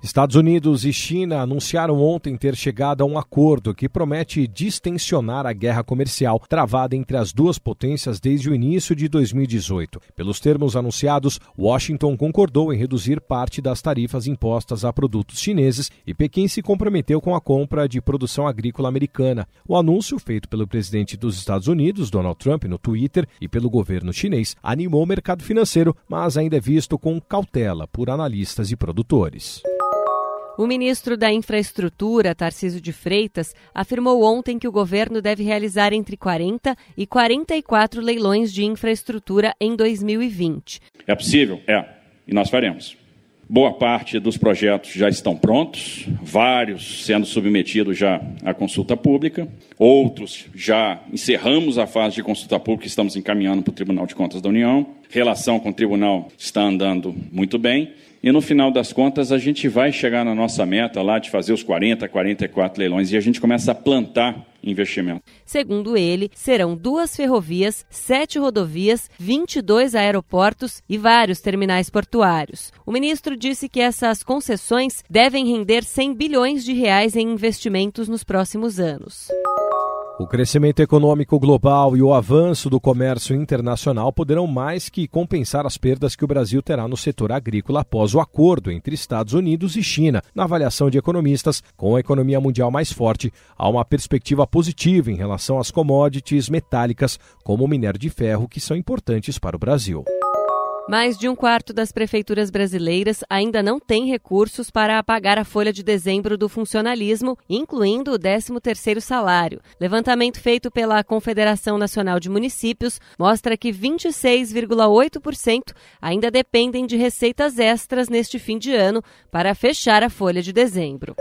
Estados Unidos e China anunciaram ontem ter chegado a um acordo que promete distensionar a guerra comercial travada entre as duas potências desde o início de 2018. Pelos termos anunciados, Washington concordou em reduzir parte das tarifas impostas a produtos chineses e Pequim se comprometeu com a compra de produção agrícola americana. O anúncio, feito pelo presidente dos Estados Unidos, Donald Trump, no Twitter e pelo governo chinês, animou o mercado financeiro, mas ainda é visto com cautela por analistas e produtores. O ministro da Infraestrutura, Tarciso de Freitas, afirmou ontem que o governo deve realizar entre 40 e 44 leilões de infraestrutura em 2020. É possível? É. E nós faremos. Boa parte dos projetos já estão prontos, vários sendo submetidos já à consulta pública, outros já encerramos a fase de consulta pública e estamos encaminhando para o Tribunal de Contas da União. Relação com o tribunal está andando muito bem e no final das contas a gente vai chegar na nossa meta lá de fazer os 40, 44 leilões e a gente começa a plantar investimento. Segundo ele, serão duas ferrovias, sete rodovias, 22 aeroportos e vários terminais portuários. O ministro disse que essas concessões devem render 100 bilhões de reais em investimentos nos próximos anos. O crescimento econômico global e o avanço do comércio internacional poderão mais que compensar as perdas que o Brasil terá no setor agrícola após o acordo entre Estados Unidos e China. Na avaliação de economistas, com a economia mundial mais forte, há uma perspectiva positiva em relação às commodities metálicas, como o minério de ferro, que são importantes para o Brasil. Mais de um quarto das prefeituras brasileiras ainda não tem recursos para pagar a folha de dezembro do funcionalismo, incluindo o 13º salário. Levantamento feito pela Confederação Nacional de Municípios mostra que 26,8% ainda dependem de receitas extras neste fim de ano para fechar a folha de dezembro.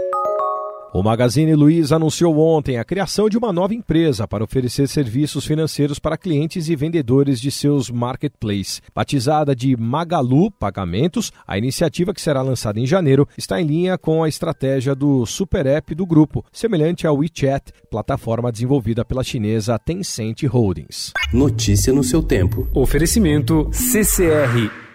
O Magazine Luiza anunciou ontem a criação de uma nova empresa para oferecer serviços financeiros para clientes e vendedores de seus marketplaces. Batizada de Magalu Pagamentos, a iniciativa que será lançada em janeiro está em linha com a estratégia do super app do grupo, semelhante ao WeChat, plataforma desenvolvida pela chinesa Tencent Holdings. Notícia no seu tempo. Oferecimento CCR